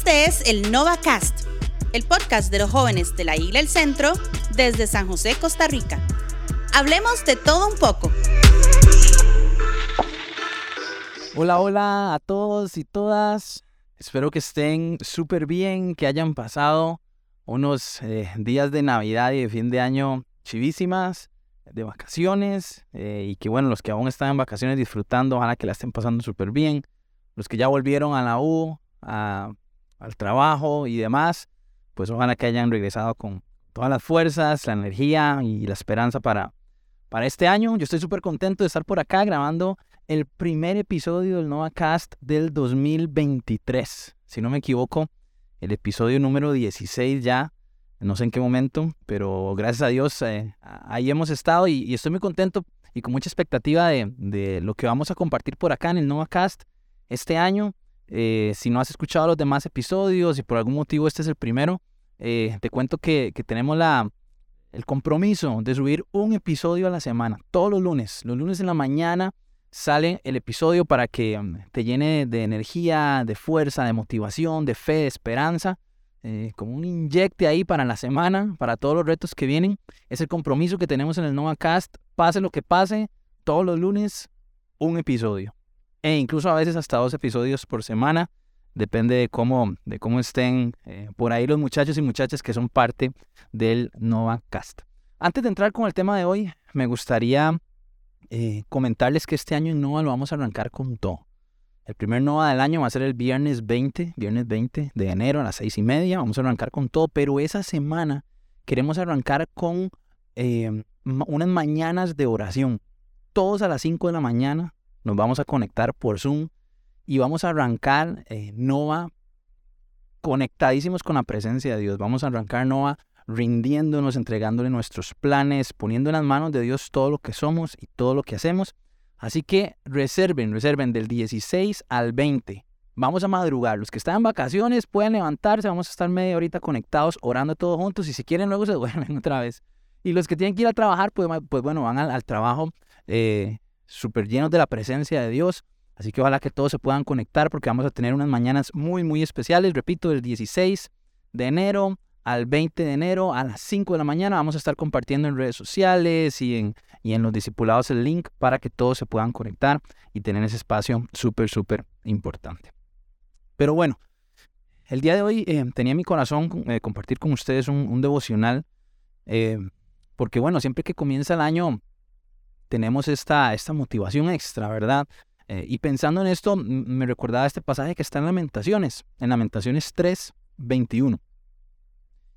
Este es el NovaCast, el podcast de los jóvenes de la Isla El Centro desde San José, Costa Rica. Hablemos de todo un poco. Hola, hola a todos y todas. Espero que estén súper bien, que hayan pasado unos eh, días de Navidad y de fin de año chivísimas, de vacaciones, eh, y que bueno, los que aún están en vacaciones disfrutando, ojalá que la estén pasando súper bien. Los que ya volvieron a la U, al trabajo y demás, pues ojalá que hayan regresado con todas las fuerzas, la energía y la esperanza para, para este año. Yo estoy súper contento de estar por acá grabando el primer episodio del Nova Cast del 2023. Si no me equivoco, el episodio número 16 ya, no sé en qué momento, pero gracias a Dios eh, ahí hemos estado y, estoy muy contento y con mucha expectativa de, lo que vamos a compartir por acá en el Nova Cast este año. Eh, si no has escuchado los demás episodios y por algún motivo este es el primero, eh, te cuento que, tenemos la, el compromiso de subir un episodio a la semana, todos los lunes, los lunes en la mañana sale el episodio para que mm, te llene de energía, de fuerza, de motivación, de fe, de esperanza, eh, como un inyecte ahí para la semana, para todos los retos que vienen. Es el compromiso que tenemos en el Nova Cast. Pase lo que pase, todos los lunes un episodio. E incluso a veces hasta dos episodios por semana. Depende de cómo, de cómo estén eh, por ahí los muchachos y muchachas que son parte del Nova Cast. Antes de entrar con el tema de hoy, me gustaría eh, comentarles que este año en NOVA lo vamos a arrancar con todo. El primer NOVA del año va a ser el viernes 20, viernes 20 de enero a las seis y media. Vamos a arrancar con todo, pero esa semana queremos arrancar con em, unas mañanas de oración. Todos a las 5 de la mañana nos vamos a conectar por Zoom y vamos a arrancar eh, NOVA conectadísimos con la presencia de Dios. Vamos a arrancar NOVA rindiéndonos, entregándole nuestros planes, poniendo en las manos de Dios todo lo que somos y todo lo que hacemos. Así que reserven, reserven del 16 al 20. Vamos a madrugar. Los que están en vacaciones pueden levantarse, vamos a estar media horita conectados, orando todos juntos y si quieren luego se duermen otra vez. Y los que tienen que ir a trabajar, pues, pues bueno, van al, trabajo eh, súper llenos de la presencia de Dios. Así que ojalá que todos se puedan conectar porque vamos a tener unas mañanas muy, muy especiales. Repito, del 16 de enero al 20 de enero a las 5 de la mañana. Vamos a estar compartiendo en redes sociales y en, y en los discipulados el link para que todos se puedan conectar y tener ese espacio súper, súper importante. Pero bueno, el día de hoy eh, tenía mi corazón eh, compartir con ustedes un, devocional, eh, porque bueno, siempre que comienza el año tenemos esta, esta motivación extra, ¿verdad? y pensando en esto, me recordaba este pasaje que está en Lamentaciones, en Lamentaciones 3, 21.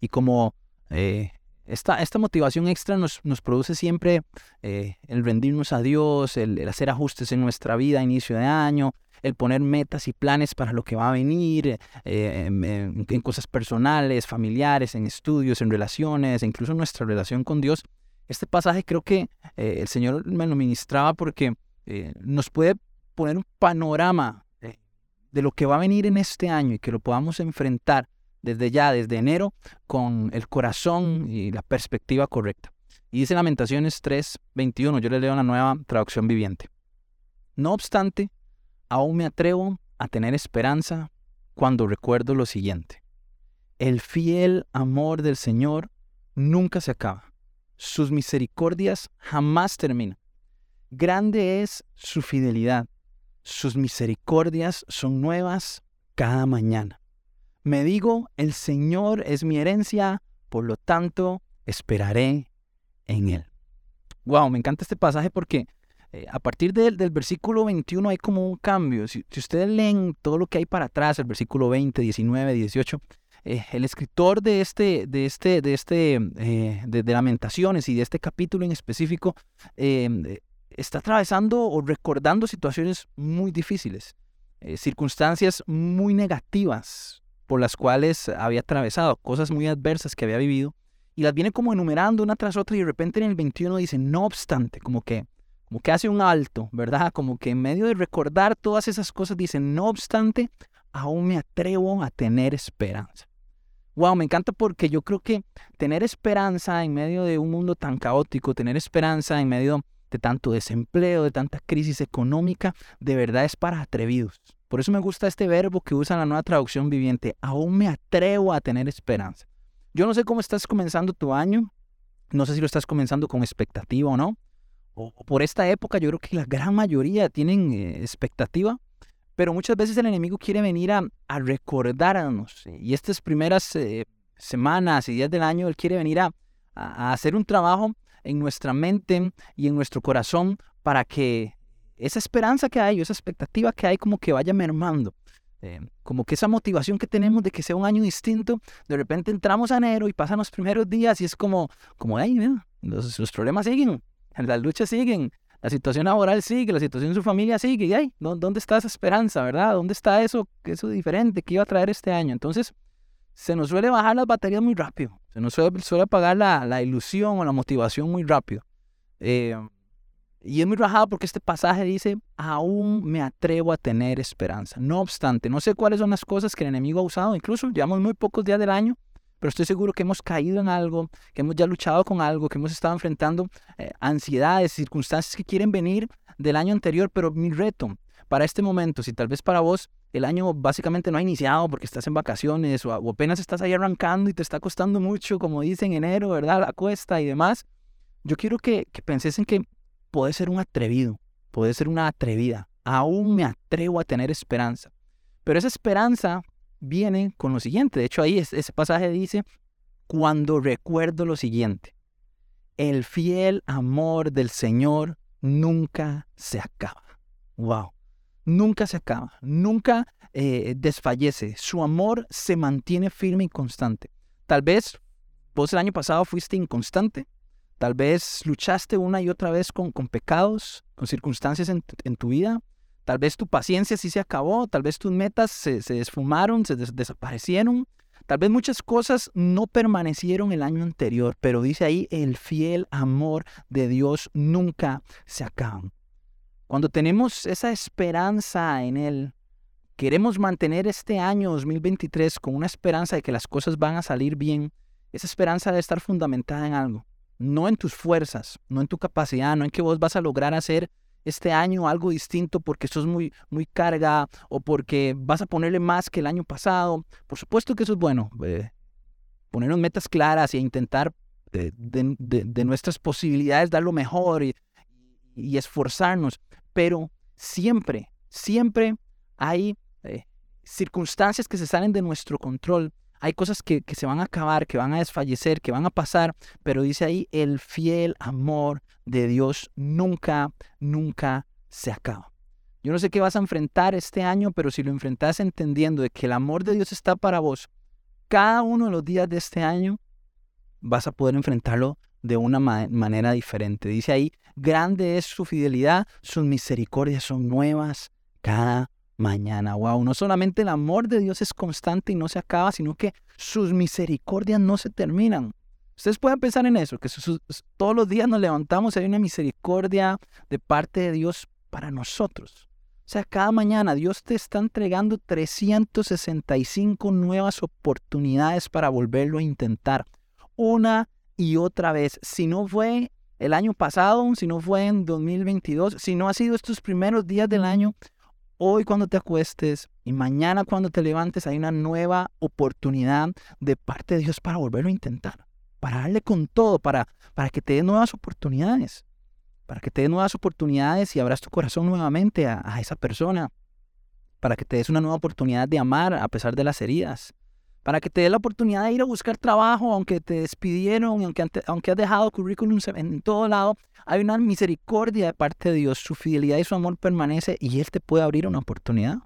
Y como eh, esta, esta, motivación extra nos, nos produce siempre eh, el rendirnos a Dios, el, hacer ajustes en nuestra vida a inicio de año, el poner metas y planes para lo que va a venir, eh, en, cosas personales, familiares, en estudios, en relaciones, incluso en nuestra relación con Dios. Este pasaje creo que el Señor me lo ministraba porque nos puede poner un panorama de lo que va a venir en este año y que lo podamos enfrentar desde ya, desde enero, con el corazón y la perspectiva correcta. Y dice Lamentaciones 3, 21, yo le leo la nueva traducción viviente. No obstante, aún me atrevo a tener esperanza cuando recuerdo lo siguiente. El fiel amor del Señor nunca se acaba. Sus misericordias jamás terminan. Grande es su fidelidad. Sus misericordias son nuevas cada mañana. Me digo, el Señor es mi herencia, por lo tanto, esperaré en Él. Wow, me encanta este pasaje porque eh, a partir del versículo 21 hay como un cambio. Si, ustedes leen todo lo que hay para atrás, el versículo 20, 19, 18, el escritor de este, de este, de este, eh, de, Lamentaciones y de este capítulo en específico, em, está atravesando o recordando situaciones muy difíciles, eh, circunstancias muy negativas, por las cuales había atravesado, cosas muy adversas que había vivido, y las viene como enumerando una tras otra y de repente en el 21 dice, no obstante, como que, como que hace un alto, ¿verdad? Como que en medio de recordar todas esas cosas dice, no obstante, aún me atrevo a tener esperanza. Wow, me encanta porque yo creo que tener esperanza en medio de un mundo tan caótico, tener esperanza en medio de tanto desempleo, de tanta crisis económica, de verdad es para atrevidos. Por eso me gusta este verbo que usa la nueva traducción viviente. Aún me atrevo a tener esperanza. Yo no sé cómo estás comenzando tu año. No sé si lo estás comenzando con expectativa o no. O por esta época yo creo que la gran mayoría tienen eh, expectativa. Pero muchas veces el enemigo quiere venir a, recordarnos. Y estas primeras eh, semanas y días del año, él quiere venir a, a hacer un trabajo en nuestra mente y en nuestro corazón para que esa esperanza que hay, esa expectativa que hay, como que vaya mermando. Eh, como que esa motivación que tenemos de que sea un año distinto, de repente entramos a enero y pasan los primeros días y es como, como, ay, los, los, problemas siguen, las luchas siguen, la situación laboral sigue, la situación de su familia sigue, y ay, ¿dónde está esa esperanza, verdad? ¿Dónde está eso, eso diferente que iba a traer este año? Entonces, se nos suele bajar las baterías muy rápido, se nos suele, suele apagar la, la ilusión o la motivación muy rápido. Eh, y es muy rajado porque este pasaje dice, aún me atrevo a tener esperanza. No obstante, no sé cuáles son las cosas que el enemigo ha usado, incluso llevamos muy pocos días del año, pero estoy seguro que hemos caído en algo, que hemos ya luchado con algo, que hemos estado enfrentando eh, ansiedades, circunstancias que quieren venir del año anterior, pero mi reto para este momento, si tal vez para vos el año básicamente no ha iniciado porque estás en vacaciones o, apenas estás ahí arrancando y te está costando mucho, como dicen enero, ¿verdad? La cuesta y demás. Yo quiero que, que penses en que puede ser un atrevido, puede ser una atrevida. Aún me atrevo a tener esperanza. Pero esa esperanza viene con lo siguiente. De hecho, ahí ese pasaje dice, cuando recuerdo lo siguiente, el fiel amor del Señor nunca se acaba. Wow. Nunca se acaba, nunca eh, desfallece. Su amor se mantiene firme y constante. Tal vez vos el año pasado fuiste inconstante, Tal vez luchaste una y otra vez con, con pecados, con circunstancias en, tu vida. Tal vez tu paciencia sí se acabó, tal vez tus metas se, se esfumaron, se desaparecieron. Tal vez muchas cosas no permanecieron el año anterior, pero dice ahí, el fiel amor de Dios nunca se acaba. Cuando tenemos esa esperanza en Él, queremos mantener este año 2023 con una esperanza de que las cosas van a salir bien, esa esperanza debe estar fundamentada en algo no en tus fuerzas, no en tu capacidad, no en que vos vas a lograr hacer este año algo distinto porque sos muy, muy carga o porque vas a ponerle más que el año pasado. Por supuesto que eso es bueno, eh, ponernos metas claras e intentar de, nuestras posibilidades dar lo mejor y, esforzarnos, pero siempre, siempre hay eh, circunstancias que se salen de nuestro control hay cosas que, se van a acabar, que van a desfallecer, que van a pasar, pero dice ahí, el fiel amor de Dios nunca, nunca se acaba. Yo no sé qué vas a enfrentar este año, pero si lo enfrentas entendiendo de que el amor de Dios está para vos, cada uno de los días de este año vas a poder enfrentarlo de una manera diferente. Dice ahí, grande es su fidelidad, sus misericordias son nuevas cada mañana. Wow, no solamente el amor de Dios es constante y no se acaba, sino que sus misericordias no se terminan. Ustedes pueden pensar en eso, que todos los días nos levantamos y hay una misericordia de parte de Dios para nosotros. O sea, cada mañana Dios te está entregando 365 nuevas oportunidades para volverlo a intentar. Una y otra vez. Si no fue el año pasado, si no fue en 2022, si no ha sido estos primeros días del año, hoy cuando te acuestes y mañana cuando te levantes hay una nueva oportunidad de parte de Dios para volverlo a intentar, para darle con todo, para, para que te dé nuevas oportunidades, para que te dé nuevas oportunidades y abras tu corazón nuevamente a, a esa persona, para que te des una nueva oportunidad de amar a pesar de las heridas, para que te dé la oportunidad de ir a buscar trabajo, aunque te despidieron, aunque, aunque has dejado currículum en todo lado, hay una misericordia de parte de Dios, su fidelidad y su amor permanece y Él te puede abrir una oportunidad.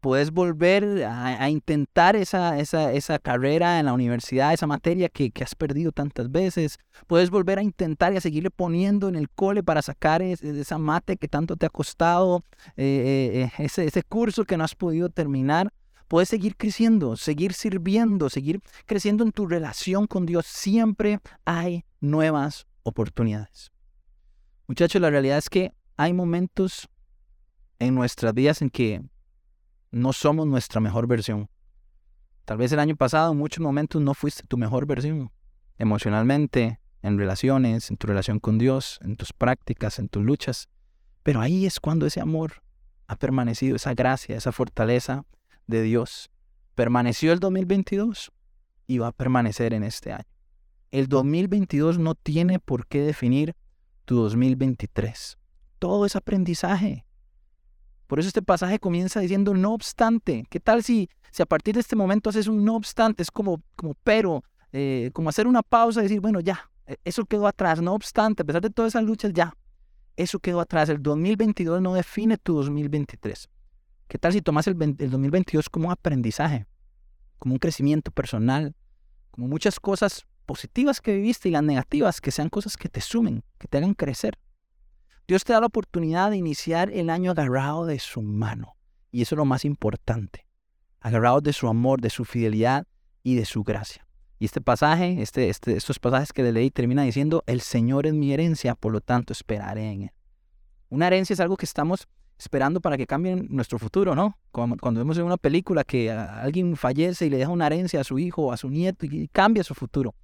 Puedes volver a, intentar esa, esa, esa, carrera en la universidad, esa materia que, que, has perdido tantas veces. Puedes volver a intentar y a seguirle poniendo en el cole para sacar esa mate que tanto te ha costado, eh, eh, eh, ese, ese curso que no has podido terminar puedes seguir creciendo, seguir sirviendo, seguir creciendo en tu relación con Dios. Siempre hay nuevas oportunidades. Muchachos, la realidad es que hay momentos en nuestras vidas en que no somos nuestra mejor versión. Tal vez el año pasado en muchos momentos no fuiste tu mejor versión, emocionalmente, en relaciones, en tu relación con Dios, en tus prácticas, en tus luchas. Pero ahí es cuando ese amor ha permanecido esa gracia, esa fortaleza de Dios. Permaneció el 2022 y va a permanecer en este año. El 2022 no tiene por qué definir tu 2023. Todo es aprendizaje. Por eso este pasaje comienza diciendo no obstante. ¿Qué tal si, si a partir de este momento haces un no obstante? Es como, como pero, eh, como hacer una pausa y decir, bueno, ya, e, eso quedó atrás. No obstante, a pesar de todas esas luchas, ya, eso quedó atrás. El 2022 no define tu 2023. ¿Qué tal si tomas el, el 2022 como un aprendizaje, como un crecimiento personal, como muchas cosas positivas que viviste y las negativas, que sean cosas que te sumen, que te hagan crecer? Dios te da la oportunidad de iniciar el año agarrado de su mano. Y eso es lo más importante. Agarrado de su amor, de su fidelidad y de su gracia. Y este pasaje, este, este, estos pasajes que le leí termina diciendo, el Señor es mi herencia, por lo tanto esperaré en Él. Una herencia es algo que estamos esperando para que cambie nuestro futuro, ¿no? Cuando, cuando vemos en una película que alguien fallece y le deja una herencia a su hijo o a su nieto y cambia su futuro.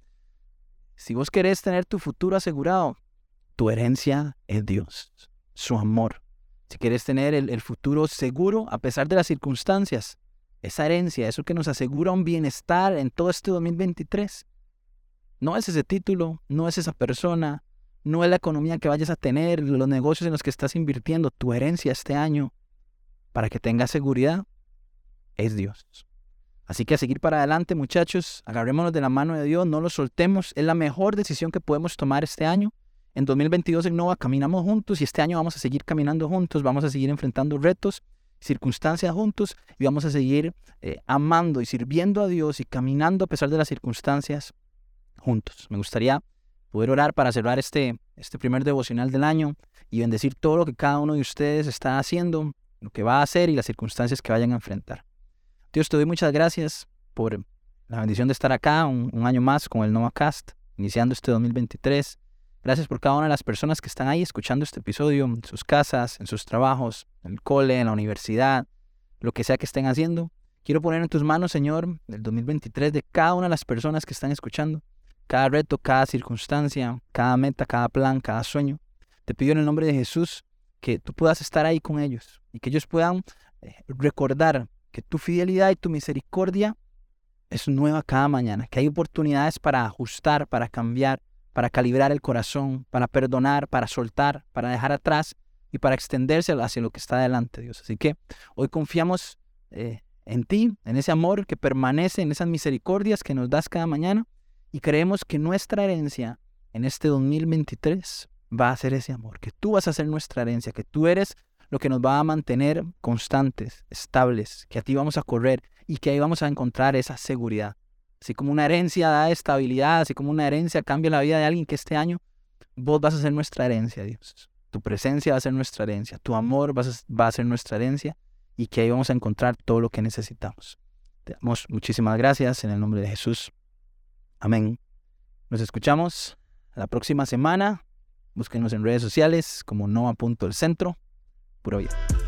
Si vos querés tener tu futuro asegurado, tu herencia es Dios, su amor. Si quieres tener el, futuro seguro a pesar de las circunstancias, esa herencia, eso que nos asegura un bienestar en todo este 2023. No es ese título, no es esa persona, no es la economía que vayas a tener, los negocios en los que estás invirtiendo, tu herencia este año, para que tengas seguridad, es Dios. Así que a seguir para adelante, muchachos, agarrémonos de la mano de Dios, no lo soltemos, es la mejor decisión que podemos tomar este año. En 2022 en Nova caminamos juntos y este año vamos a seguir caminando juntos, vamos a seguir enfrentando retos, circunstancias juntos y vamos a seguir eh, amando y sirviendo a Dios y caminando a pesar de las circunstancias juntos. Me gustaría poder orar para cerrar este, este primer devocional del año y bendecir todo lo que cada uno de ustedes está haciendo, lo que va a hacer y las circunstancias que vayan a enfrentar. Dios, te doy muchas gracias por la bendición de estar acá un, un año más con el NovaCast, iniciando este 2023. Gracias por cada una de las personas que están ahí escuchando este episodio, en sus casas, en sus trabajos, en el cole, en la universidad, lo que sea que estén haciendo. Quiero poner en tus manos, Señor, el 2023 de cada una de las personas que están escuchando, cada reto, cada circunstancia, cada meta, cada plan, cada sueño. Te pido en el nombre de Jesús que tú puedas estar ahí con ellos y que ellos puedan eh, recordar que tu fidelidad y tu misericordia es nueva cada mañana, que hay oportunidades para ajustar, para cambiar, para calibrar el corazón, para perdonar, para soltar, para dejar atrás y para extenderse hacia lo que está delante, Dios. Así que hoy confiamos eh, en ti, en ese amor que permanece, en esas misericordias que nos das cada mañana y creemos que nuestra herencia en este 2023 va a ser ese amor, que tú vas a ser nuestra herencia, que tú eres lo que nos va a mantener constantes, estables, que a ti vamos a correr y que ahí vamos a encontrar esa seguridad. Así como una herencia da estabilidad, así como una herencia cambia la vida de alguien que este año vos vas a ser nuestra herencia, Dios. Tu presencia va a ser nuestra herencia, tu amor va a ser nuestra herencia y que ahí vamos a encontrar todo lo que necesitamos. Te damos muchísimas gracias en el nombre de Jesús. Amén. Nos escuchamos la próxima semana. Búsquenos en redes sociales como Noa.el Centro. Pura vida.